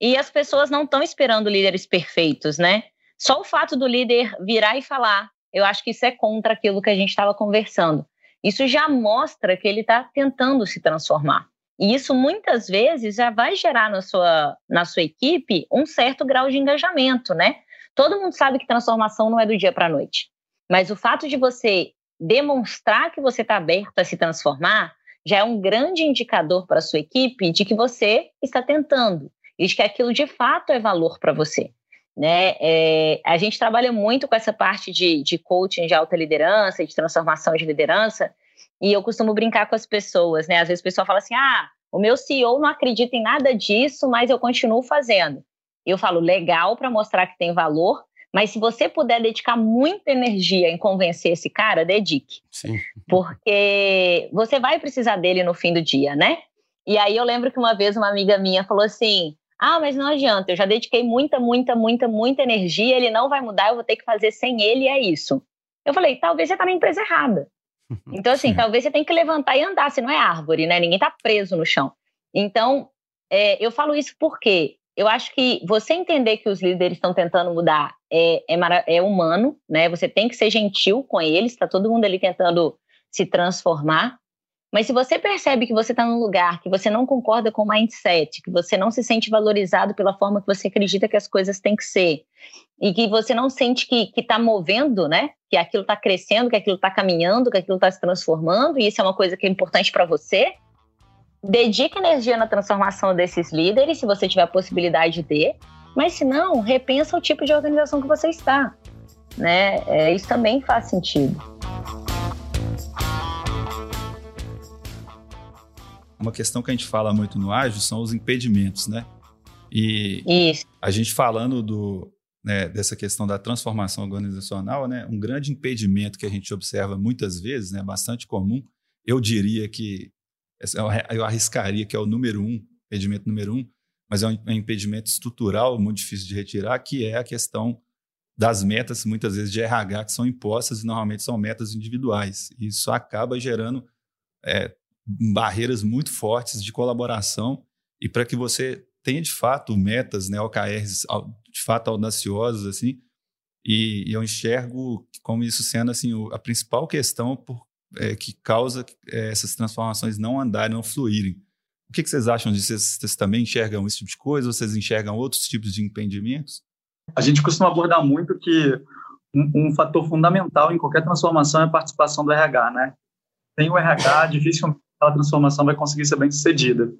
E as pessoas não estão esperando líderes perfeitos, né? Só o fato do líder virar e falar, eu acho que isso é contra aquilo que a gente estava conversando. Isso já mostra que ele está tentando se transformar. E isso muitas vezes já vai gerar na sua, na sua equipe um certo grau de engajamento, né? Todo mundo sabe que transformação não é do dia para a noite. Mas o fato de você demonstrar que você está aberto a se transformar já é um grande indicador para a sua equipe de que você está tentando e de que aquilo de fato é valor para você. Né? É, a gente trabalha muito com essa parte de, de coaching de alta liderança, de transformação de liderança, e eu costumo brincar com as pessoas, né? Às vezes o pessoal fala assim: ah, o meu CEO não acredita em nada disso, mas eu continuo fazendo. Eu falo, legal para mostrar que tem valor, mas se você puder dedicar muita energia em convencer esse cara, dedique. Sim. Porque você vai precisar dele no fim do dia, né? E aí eu lembro que uma vez uma amiga minha falou assim: ah, mas não adianta, eu já dediquei muita, muita, muita, muita energia, ele não vai mudar, eu vou ter que fazer sem ele, é isso. Eu falei, talvez você está na empresa errada. Então, assim, talvez você tenha que levantar e andar, se não é árvore, né? Ninguém está preso no chão. Então, é, eu falo isso porque eu acho que você entender que os líderes estão tentando mudar é, é, é, humano, né? Você tem que ser gentil com eles, está todo mundo ali tentando se transformar. Mas se você percebe que você está num lugar que você não concorda com o mindset, que você não se sente valorizado pela forma que você acredita que as coisas têm que ser, e que você não sente que está movendo, né? Que aquilo está crescendo, que aquilo está caminhando, que aquilo está se transformando, e isso é uma coisa que é importante para você, dedique energia na transformação desses líderes, se você tiver a possibilidade de, mas se não, repensa o tipo de organização que você está. Né? É, isso também faz sentido. Uma questão que a gente fala muito no ágil são os impedimentos, né? E Isso. a gente falando do, né, dessa questão da transformação organizacional, né? Um grande impedimento que a gente observa muitas vezes, né? Bastante comum, eu diria que eu arriscaria que é o número um, impedimento número um, mas é um impedimento estrutural muito difícil de retirar, que é a questão das metas, muitas vezes, de RH que são impostas e normalmente são metas individuais. Isso acaba gerando é, barreiras muito fortes de colaboração e para que você tenha, de fato, metas, né, OKRs de fato audaciosas, assim, e, e eu enxergo como isso sendo assim, a principal questão por, é, que causa é, essas transformações não andarem, não fluírem. O que, que vocês acham disso? Vocês, vocês, também enxergam esse tipo de coisa? Vocês enxergam outros tipos de impedimentos? A gente costuma abordar muito que um, um fator fundamental em qualquer transformação é a participação do RH, né? Sem o RH, dificilmente a transformação vai conseguir ser bem sucedida.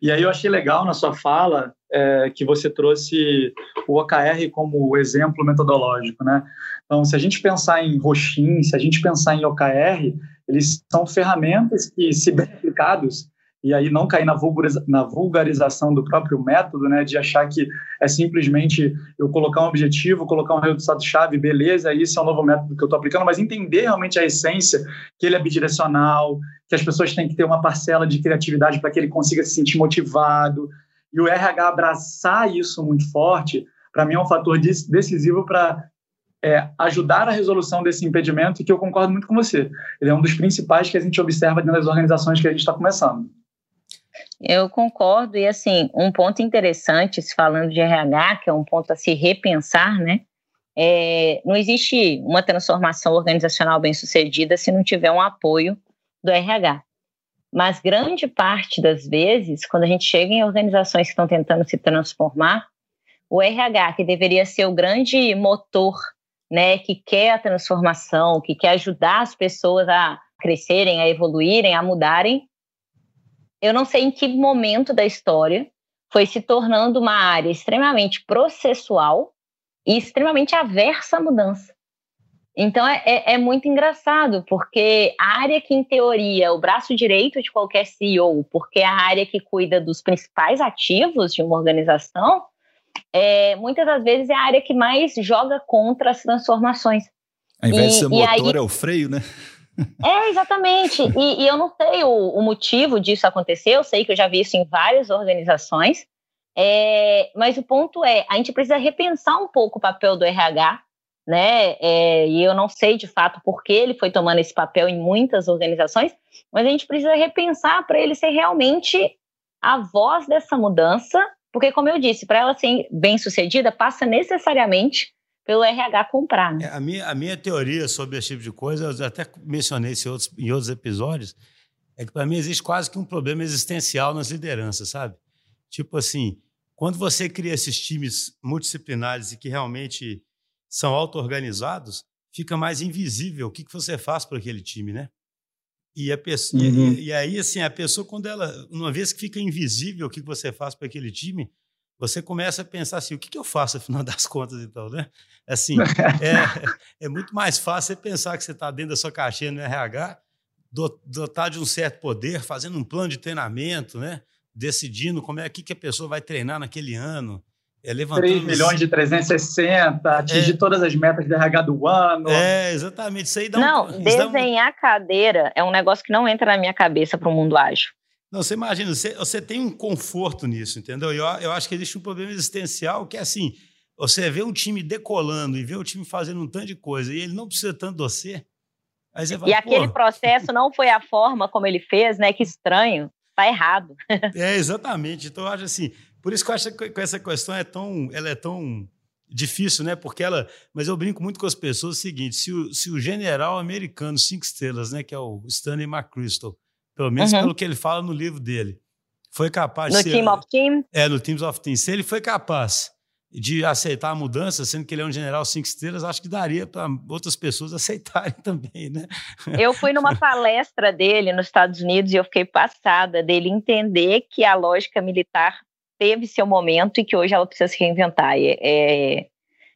E aí eu achei legal na sua fala é, que você trouxe o OKR como exemplo metodológico, né? Então, se a gente pensar em Roxin, se a gente pensar em OKR, eles são ferramentas que, se bem aplicados, e aí não cair na, vulgariza na vulgarização do próprio método, né, de achar que é simplesmente eu colocar um objetivo, colocar um resultado-chave, beleza, isso é um novo método que eu estou aplicando, mas entender realmente a essência, que ele é bidirecional, que as pessoas têm que ter uma parcela de criatividade para que ele consiga se sentir motivado, e o RH abraçar isso muito forte, para mim é um fator decisivo para é, ajudar a resolução desse impedimento e que eu concordo muito com você. Ele é um dos principais que a gente observa dentro das organizações que a gente está começando. Eu concordo, e assim, um ponto interessante, se falando de RH, que é um ponto a se repensar, né? É, não existe uma transformação organizacional bem sucedida se não tiver um apoio do RH. Mas grande parte das vezes, quando a gente chega em organizações que estão tentando se transformar, o RH, que deveria ser o grande motor, né, que quer a transformação, que quer ajudar as pessoas a crescerem, a evoluírem, a mudarem, eu não sei em que momento da história foi se tornando uma área extremamente processual e extremamente aversa à mudança. Então é, é, é, muito engraçado, porque a área que, em teoria, é o braço direito de qualquer CEO, porque é a área que cuida dos principais ativos de uma organização, é, muitas das vezes é a área que mais joga contra as transformações. Ao invés e, de ser motor, aí, é o freio, né? É, exatamente. E, e eu não sei o, o, motivo disso acontecer, eu sei que eu já vi isso em várias organizações, é, mas o ponto é, a gente precisa repensar um pouco o papel do RH, né? É, e eu não sei de fato por que ele foi tomando esse papel em muitas organizações, mas a gente precisa repensar para ele ser realmente a voz dessa mudança, porque, como eu disse, para ela ser bem sucedida, passa necessariamente pelo RH comprar. Né? É, a, minha, a minha teoria sobre esse tipo de coisa, eu até mencionei isso em outros, em outros episódios, é que para mim existe quase que um problema existencial nas lideranças, sabe? Tipo assim, quando você cria esses times multidisciplinares e que realmente são auto-organizados, fica mais invisível o que, que você faz para aquele time, né? E, a pessoa, uhum. e, e, aí, assim, a pessoa, quando ela, uma vez que fica invisível o que, que você faz para aquele time, você começa a pensar assim, o que, que eu faço afinal das contas então, né? Assim, é, é muito mais fácil você pensar que você está dentro da sua caixinha no RH, dotar de um certo poder, fazendo um plano de treinamento, né? Decidindo como é que, que a pessoa vai treinar naquele ano. É, 3 milhões de 360, atingir é, todas as metas de RH do ano. É, exatamente. Isso aí dá não, um, desenhar um... cadeira é um negócio que não entra na minha cabeça para o mundo ágil. Não, você imagina, você, você tem um conforto nisso, entendeu? Eu, eu acho que existe um problema existencial que é assim: você vê um time decolando e vê o time fazendo um tanto de coisa e ele não precisa tanto de você. Aí você fala, e aquele processo não foi a forma como ele fez, né? Que estranho, tá errado. é, exatamente. Então, eu acho assim, por isso que eu acho que essa questão é tão, ela é tão difícil, né? Porque ela. Mas eu brinco muito com as pessoas o seguinte: se o, se o general americano cinco estrelas, né? Que é o Stanley McChrystal, pelo menos uhum. pelo que ele fala no livro dele. Foi capaz no de ser. No Team of Team? É, no Teams of Team. Se ele foi capaz de aceitar a mudança, sendo que ele é um general cinco estrelas, acho que daria para outras pessoas aceitarem também, né? Eu fui numa palestra dele nos Estados Unidos e eu fiquei passada dele entender que a lógica militar teve seu momento e que hoje ela precisa se reinventar. É, é,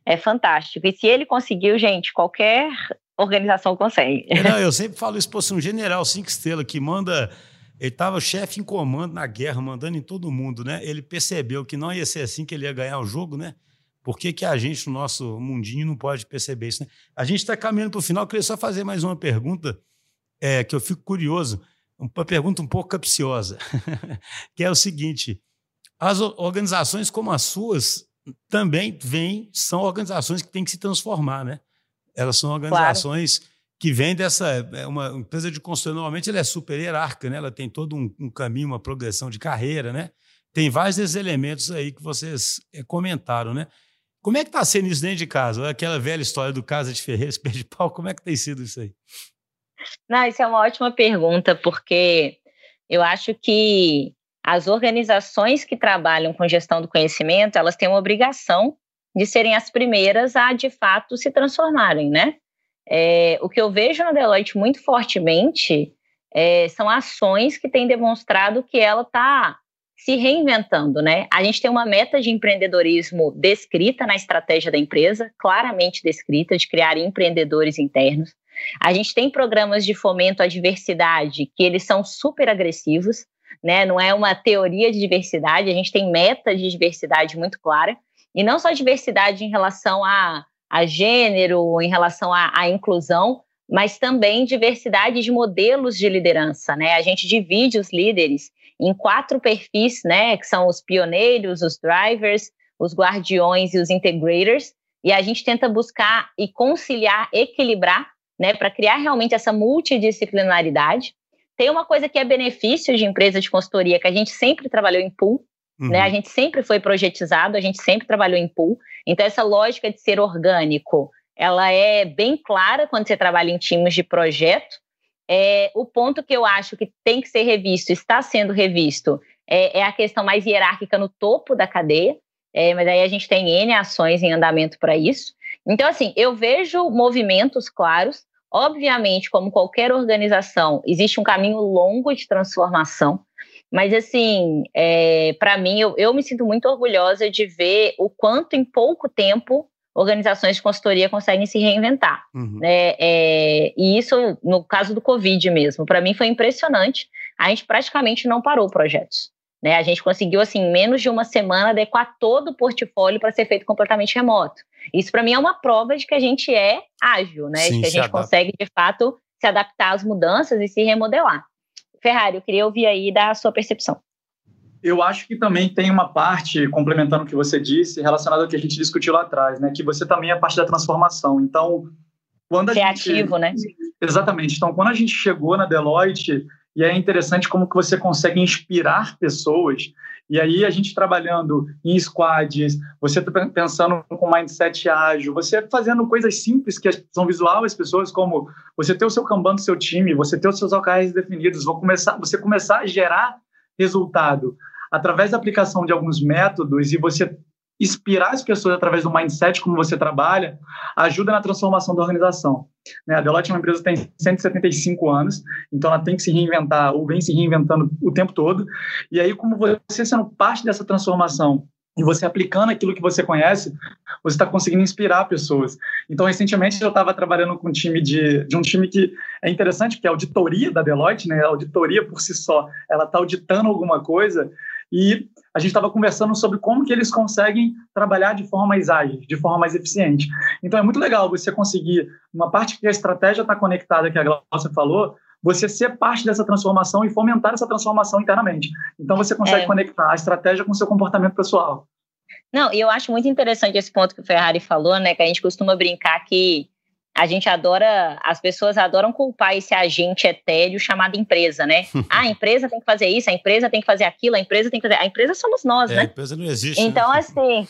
é fantástico. E se ele conseguiu, gente, qualquer organização consegue. Não, eu sempre falo isso, fosse um general cinco estrelas que manda. Ele estava chefe em comando na guerra, mandando em todo mundo, né? Ele percebeu que não ia ser assim que ele ia ganhar o jogo, né? Por que, que a gente, no nosso mundinho, não pode perceber isso, né? A gente está caminhando para o final, eu queria só fazer mais uma pergunta, é, que eu fico curioso, uma pergunta um pouco capciosa, que é o seguinte: as organizações como as suas também vem, são organizações que têm que se transformar, né? Elas são organizações claro. que vêm dessa. É uma empresa de consultoria, normalmente, ela é super hierárquica, né? Ela tem todo um, um caminho, uma progressão de carreira, né? Tem vários desses elementos aí que vocês é, comentaram, né? Como é que está sendo isso dentro de casa? Aquela velha história do casa de Ferreira, espelho de pau, como é que tem sido isso aí? Não, isso é uma ótima pergunta, porque eu acho que as organizações que trabalham com gestão do conhecimento, elas têm uma obrigação de serem as primeiras a, de fato, se transformarem, né? É, o que eu vejo na Deloitte muito fortemente é, são ações que têm demonstrado que ela está se reinventando, né? A gente tem uma meta de empreendedorismo descrita na estratégia da empresa, claramente descrita, de criar empreendedores internos. A gente tem programas de fomento à diversidade que eles são super agressivos, né? Não é uma teoria de diversidade, a gente tem meta de diversidade muito clara. E não só diversidade em relação a, a gênero, em relação à inclusão, mas também diversidade de modelos de liderança, né? A gente divide os líderes em quatro perfis, né? Que são os pioneiros, os drivers, os guardiões e os integrators. E a gente tenta buscar e conciliar, equilibrar, né? Para criar realmente essa multidisciplinaridade. Tem uma coisa que é benefício de empresa de consultoria, que a gente sempre trabalhou em pool, uhum. né? A gente sempre foi projetizado, a gente sempre trabalhou em pool. Então, essa lógica de ser orgânico, ela é bem clara quando você trabalha em times de projeto. É, o ponto que eu acho que tem que ser revisto, está sendo revisto, é, é a questão mais hierárquica no topo da cadeia. É, mas aí a gente tem N ações em andamento para isso. Então, assim, eu vejo movimentos claros, Obviamente, como qualquer organização, existe um caminho longo de transformação, mas assim, é, para mim, eu, eu me sinto muito orgulhosa de ver o quanto em pouco tempo organizações de consultoria conseguem se reinventar. Uhum. Né? É, e isso, no caso do Covid mesmo, para mim foi impressionante. A gente praticamente não parou projetos. Né? A gente conseguiu, assim, em menos de uma semana, adequar todo o portfólio para ser feito completamente remoto. Isso, para mim, é uma prova de que a gente é ágil, né? Sim, de que a gente consegue, de fato, se adaptar às mudanças e se remodelar. Ferrari, eu queria ouvir aí da sua percepção. Eu acho que também tem uma parte, complementando o que você disse, relacionada ao que a gente discutiu lá atrás, né? Que você também é parte da transformação. Então, quando a Criativo, gente... né? Exatamente. Então, quando a gente chegou na Deloitte, e é interessante como que você consegue inspirar pessoas e aí a gente trabalhando em squads, você tá pensando com mindset ágil, você fazendo coisas simples que são visual às pessoas, como você ter o seu Kanban do seu time, você ter os seus OKRs definidos, começar, você começar a gerar resultado através da aplicação de alguns métodos e você inspirar as pessoas através do mindset como você trabalha, ajuda na transformação da organização. Né? A Deloitte é uma empresa que tem 175 anos, então ela tem que se reinventar, ou vem se reinventando o tempo todo. E aí, como você sendo parte dessa transformação e você aplicando aquilo que você conhece, você está conseguindo inspirar pessoas. Então, recentemente eu estava trabalhando com um time de, de um time que é interessante, que é a auditoria da Deloitte, né? A auditoria por si só, ela está auditando alguma coisa e a gente estava conversando sobre como que eles conseguem trabalhar de forma mais ágil, de forma mais eficiente. Então é muito legal você conseguir uma parte que a estratégia está conectada, que a Glaucia falou, você ser parte dessa transformação e fomentar essa transformação internamente. Então você consegue é. conectar a estratégia com o seu comportamento pessoal. Não, e eu acho muito interessante esse ponto que o Ferrari falou, né? Que a gente costuma brincar que a gente adora, as pessoas adoram culpar esse agente etéreo chamado empresa, né? ah, a empresa tem que fazer isso, a empresa tem que fazer aquilo, a empresa tem que fazer. A empresa somos nós, é, né? A empresa não existe. Né? Então, né? assim,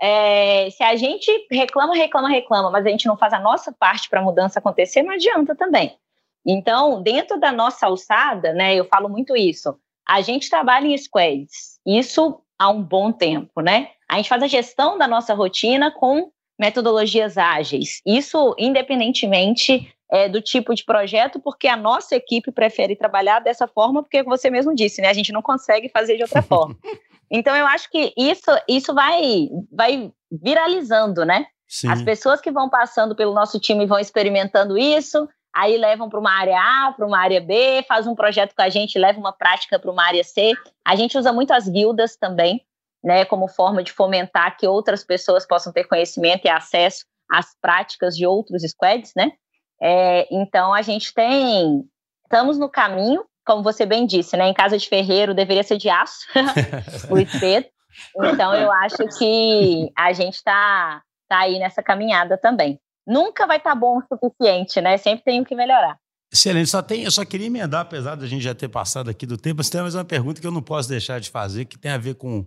é, se a gente reclama, reclama, reclama, mas a gente não faz a nossa parte para a mudança acontecer, não adianta também. Então, dentro da nossa alçada, né, eu falo muito isso. A gente trabalha em squads, isso há um bom tempo, né? A gente faz a gestão da nossa rotina com metodologias ágeis. Isso independentemente é, do tipo de projeto, porque a nossa equipe prefere trabalhar dessa forma, porque você mesmo disse, né? A gente não consegue fazer de outra forma. Então eu acho que isso, isso vai, vai viralizando, né? Sim. As pessoas que vão passando pelo nosso time vão experimentando isso, aí levam para uma área A, para uma área B, faz um projeto com a gente, leva uma prática para uma área C. A gente usa muito as guildas também né, como forma de fomentar que outras pessoas possam ter conhecimento e acesso às práticas de outros squads, né? É, então a gente tem, estamos no caminho, como você bem disse, né? Em casa de ferreiro deveria ser de aço o espeto, Então, eu acho que a gente está tá aí nessa caminhada também. Nunca vai estar tá bom o suficiente, né? Sempre tem que melhorar. Excelente. Só tem, eu só queria emendar, apesar da gente já ter passado aqui do tempo, mas tem mais uma pergunta que eu não posso deixar de fazer, que tem a ver com,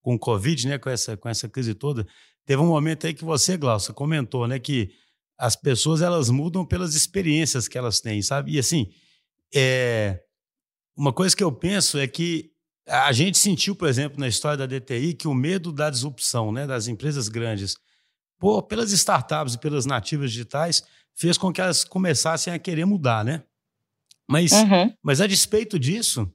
com o Covid, né? Com essa, com essa crise toda. Teve um momento aí que você, Glaucia, comentou, né? Que as pessoas elas mudam pelas experiências que elas têm, sabe? E assim, é, uma coisa que eu penso é que a gente sentiu, por exemplo, na história da DTI, que o medo da disrupção né, das empresas grandes, por, pelas startups e pelas nativas digitais, fez com que elas começassem a querer mudar, né? Mas, uhum. mas a despeito disso,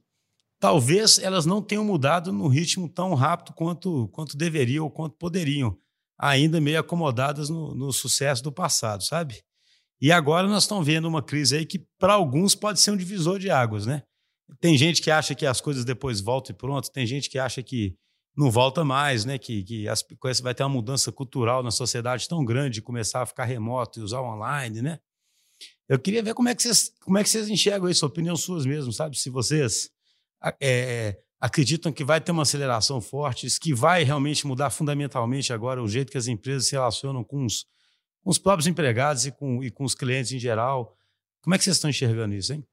talvez elas não tenham mudado no ritmo tão rápido quanto, quanto deveriam ou quanto poderiam, ainda meio acomodadas no, no sucesso do passado, sabe? E agora nós estamos vendo uma crise aí que, para alguns, pode ser um divisor de águas, né? Tem gente que acha que as coisas depois voltam e pronto, tem gente que acha que não volta mais, né? Que, que as, vai ter uma mudança cultural na sociedade tão grande de começar a ficar remoto e usar online, né? Eu queria ver como é que vocês, como é que vocês enxergam isso, opinião suas mesmo, sabe? Se vocês é, acreditam que vai ter uma aceleração forte, que vai realmente mudar fundamentalmente agora o jeito que as empresas se relacionam com os, com os próprios empregados e com, e com os clientes em geral. Como é que vocês estão enxergando isso, hein?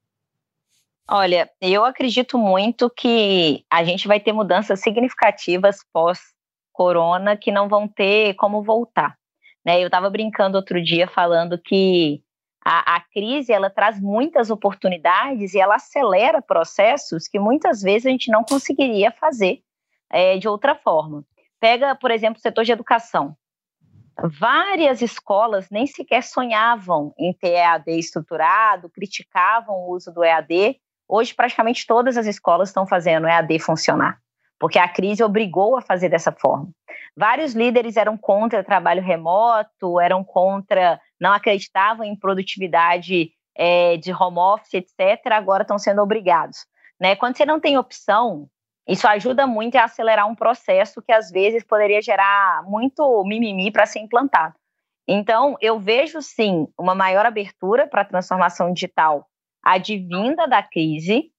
Olha, eu acredito muito que a gente vai ter mudanças significativas pós-corona que não vão ter como voltar. Né? Eu estava brincando outro dia falando que a, a, crise ela traz muitas oportunidades e ela acelera processos que muitas vezes a gente não conseguiria fazer é, de outra forma. Pega, por exemplo, o setor de educação. Várias escolas nem sequer sonhavam em ter EAD estruturado, criticavam o uso do EAD, Hoje, praticamente todas as escolas estão fazendo EAD funcionar, porque a crise obrigou a fazer dessa forma. Vários líderes eram contra trabalho remoto, eram contra, não acreditavam em produtividade é, de home office, etc., agora estão sendo obrigados. Né? Quando você não tem opção, isso ajuda muito a acelerar um processo que às vezes poderia gerar muito mimimi para ser implantado. Então, eu vejo sim uma maior abertura para a transformação digital advinda da crise,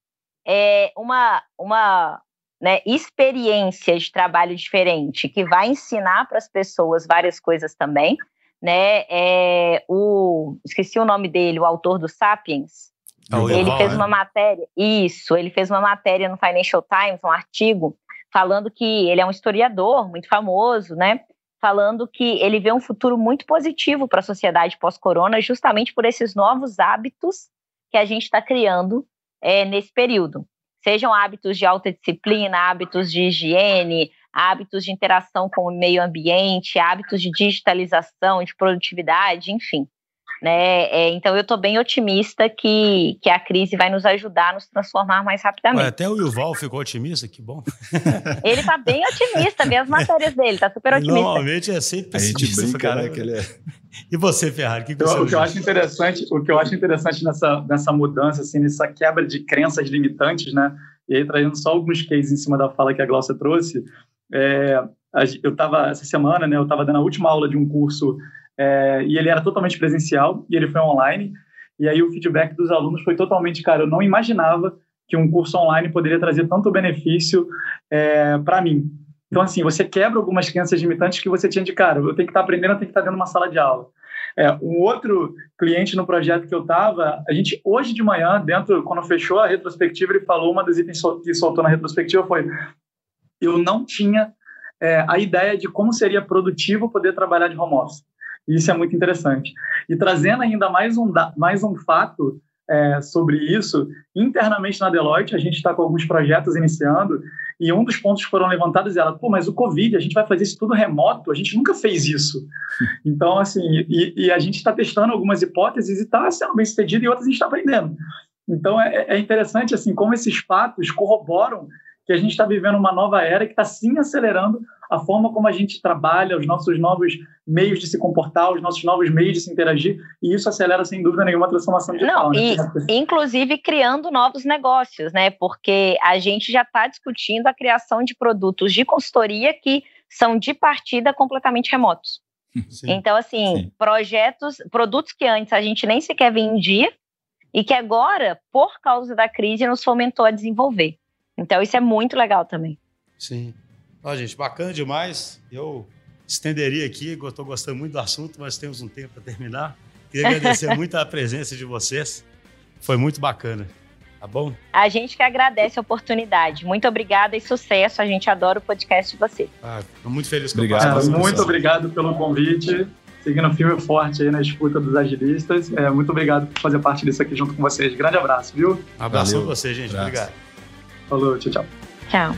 é uma, uma né, experiência de trabalho diferente que vai ensinar para as pessoas várias coisas também. Né, é o esqueci o nome dele, o autor do Sapiens. É ele fez né? uma matéria, isso, ele fez uma matéria no Financial Times, um artigo, falando que ele é um historiador muito famoso, né? Falando que ele vê um futuro muito positivo para a sociedade pós-corona, justamente por esses novos hábitos que a gente está criando é, nesse período. Sejam hábitos de alta disciplina, hábitos de higiene, hábitos de interação com o meio ambiente, hábitos de digitalização, de produtividade, enfim. Né? É, então eu estou bem otimista que, que a crise vai nos ajudar a nos transformar mais rapidamente. Ué, até o Yuval ficou otimista, que bom. Ele está bem otimista, vê as matérias dele, está super otimista. Normalmente é sempre pessimista. A gente brinca, né, que ele é... E você, Ferrari, o que, que eu, você o que eu acho interessante, O que eu acho interessante nessa, nessa mudança, assim, nessa quebra de crenças limitantes, né? E aí, trazendo só alguns cases em cima da fala que a Glaucia trouxe, é, eu estava, essa semana, né, eu estava dando a última aula de um curso é, e ele era totalmente presencial e ele foi online. E aí o feedback dos alunos foi totalmente, cara, eu não imaginava que um curso online poderia trazer tanto benefício é, para mim. Então, assim, você quebra algumas crenças limitantes que você tinha de cara. Eu tenho que estar aprendendo, eu tenho que estar dentro de uma sala de aula. É, um outro cliente no projeto que eu estava, a gente, hoje de manhã, dentro, quando fechou a retrospectiva, ele falou, uma das itens que soltou na retrospectiva foi, eu não tinha é, a ideia de como seria produtivo poder trabalhar de home office. Isso é muito interessante. E trazendo ainda mais um, mais um fato é, sobre isso, internamente na Deloitte, a gente está com alguns projetos iniciando, e um dos pontos que foram levantados é ela, pô, mas o Covid, a gente vai fazer isso tudo remoto, a gente nunca fez isso. Então, assim, e, e a gente está testando algumas hipóteses e está sendo bem sucedido, e outras a gente está aprendendo. Então, é, é interessante, assim, como esses fatos corroboram que a gente está vivendo uma nova era que está sim acelerando a forma como a gente trabalha, os nossos novos meios de se comportar, os nossos novos meios de se interagir, e isso acelera sem dúvida nenhuma a transformação digital. Não, né? e, inclusive criando novos negócios, né? Porque a gente já está discutindo a criação de produtos de consultoria que são de partida completamente remotos. Sim, então, assim, sim. projetos, produtos que antes a gente nem sequer vendia e que agora, por causa da crise, nos fomentou a desenvolver. Então, isso é muito legal também. Sim. Ó, gente, bacana demais. Eu estenderia aqui, estou gostando muito do assunto, mas temos um tempo para terminar. Queria agradecer muito a presença de vocês. Foi muito bacana. Tá bom? A gente que agradece a oportunidade. Muito obrigada e sucesso. A gente adora o podcast de você. Ah, muito feliz com obrigado. É, muito obrigado pelo convite. Seguindo firme e forte aí na escuta dos agilistas. É, muito obrigado por fazer parte disso aqui junto com vocês. Grande abraço, viu? Um abraço pra você, gente. Abraço. Obrigado. Falou, tchau, tchau. Tchau.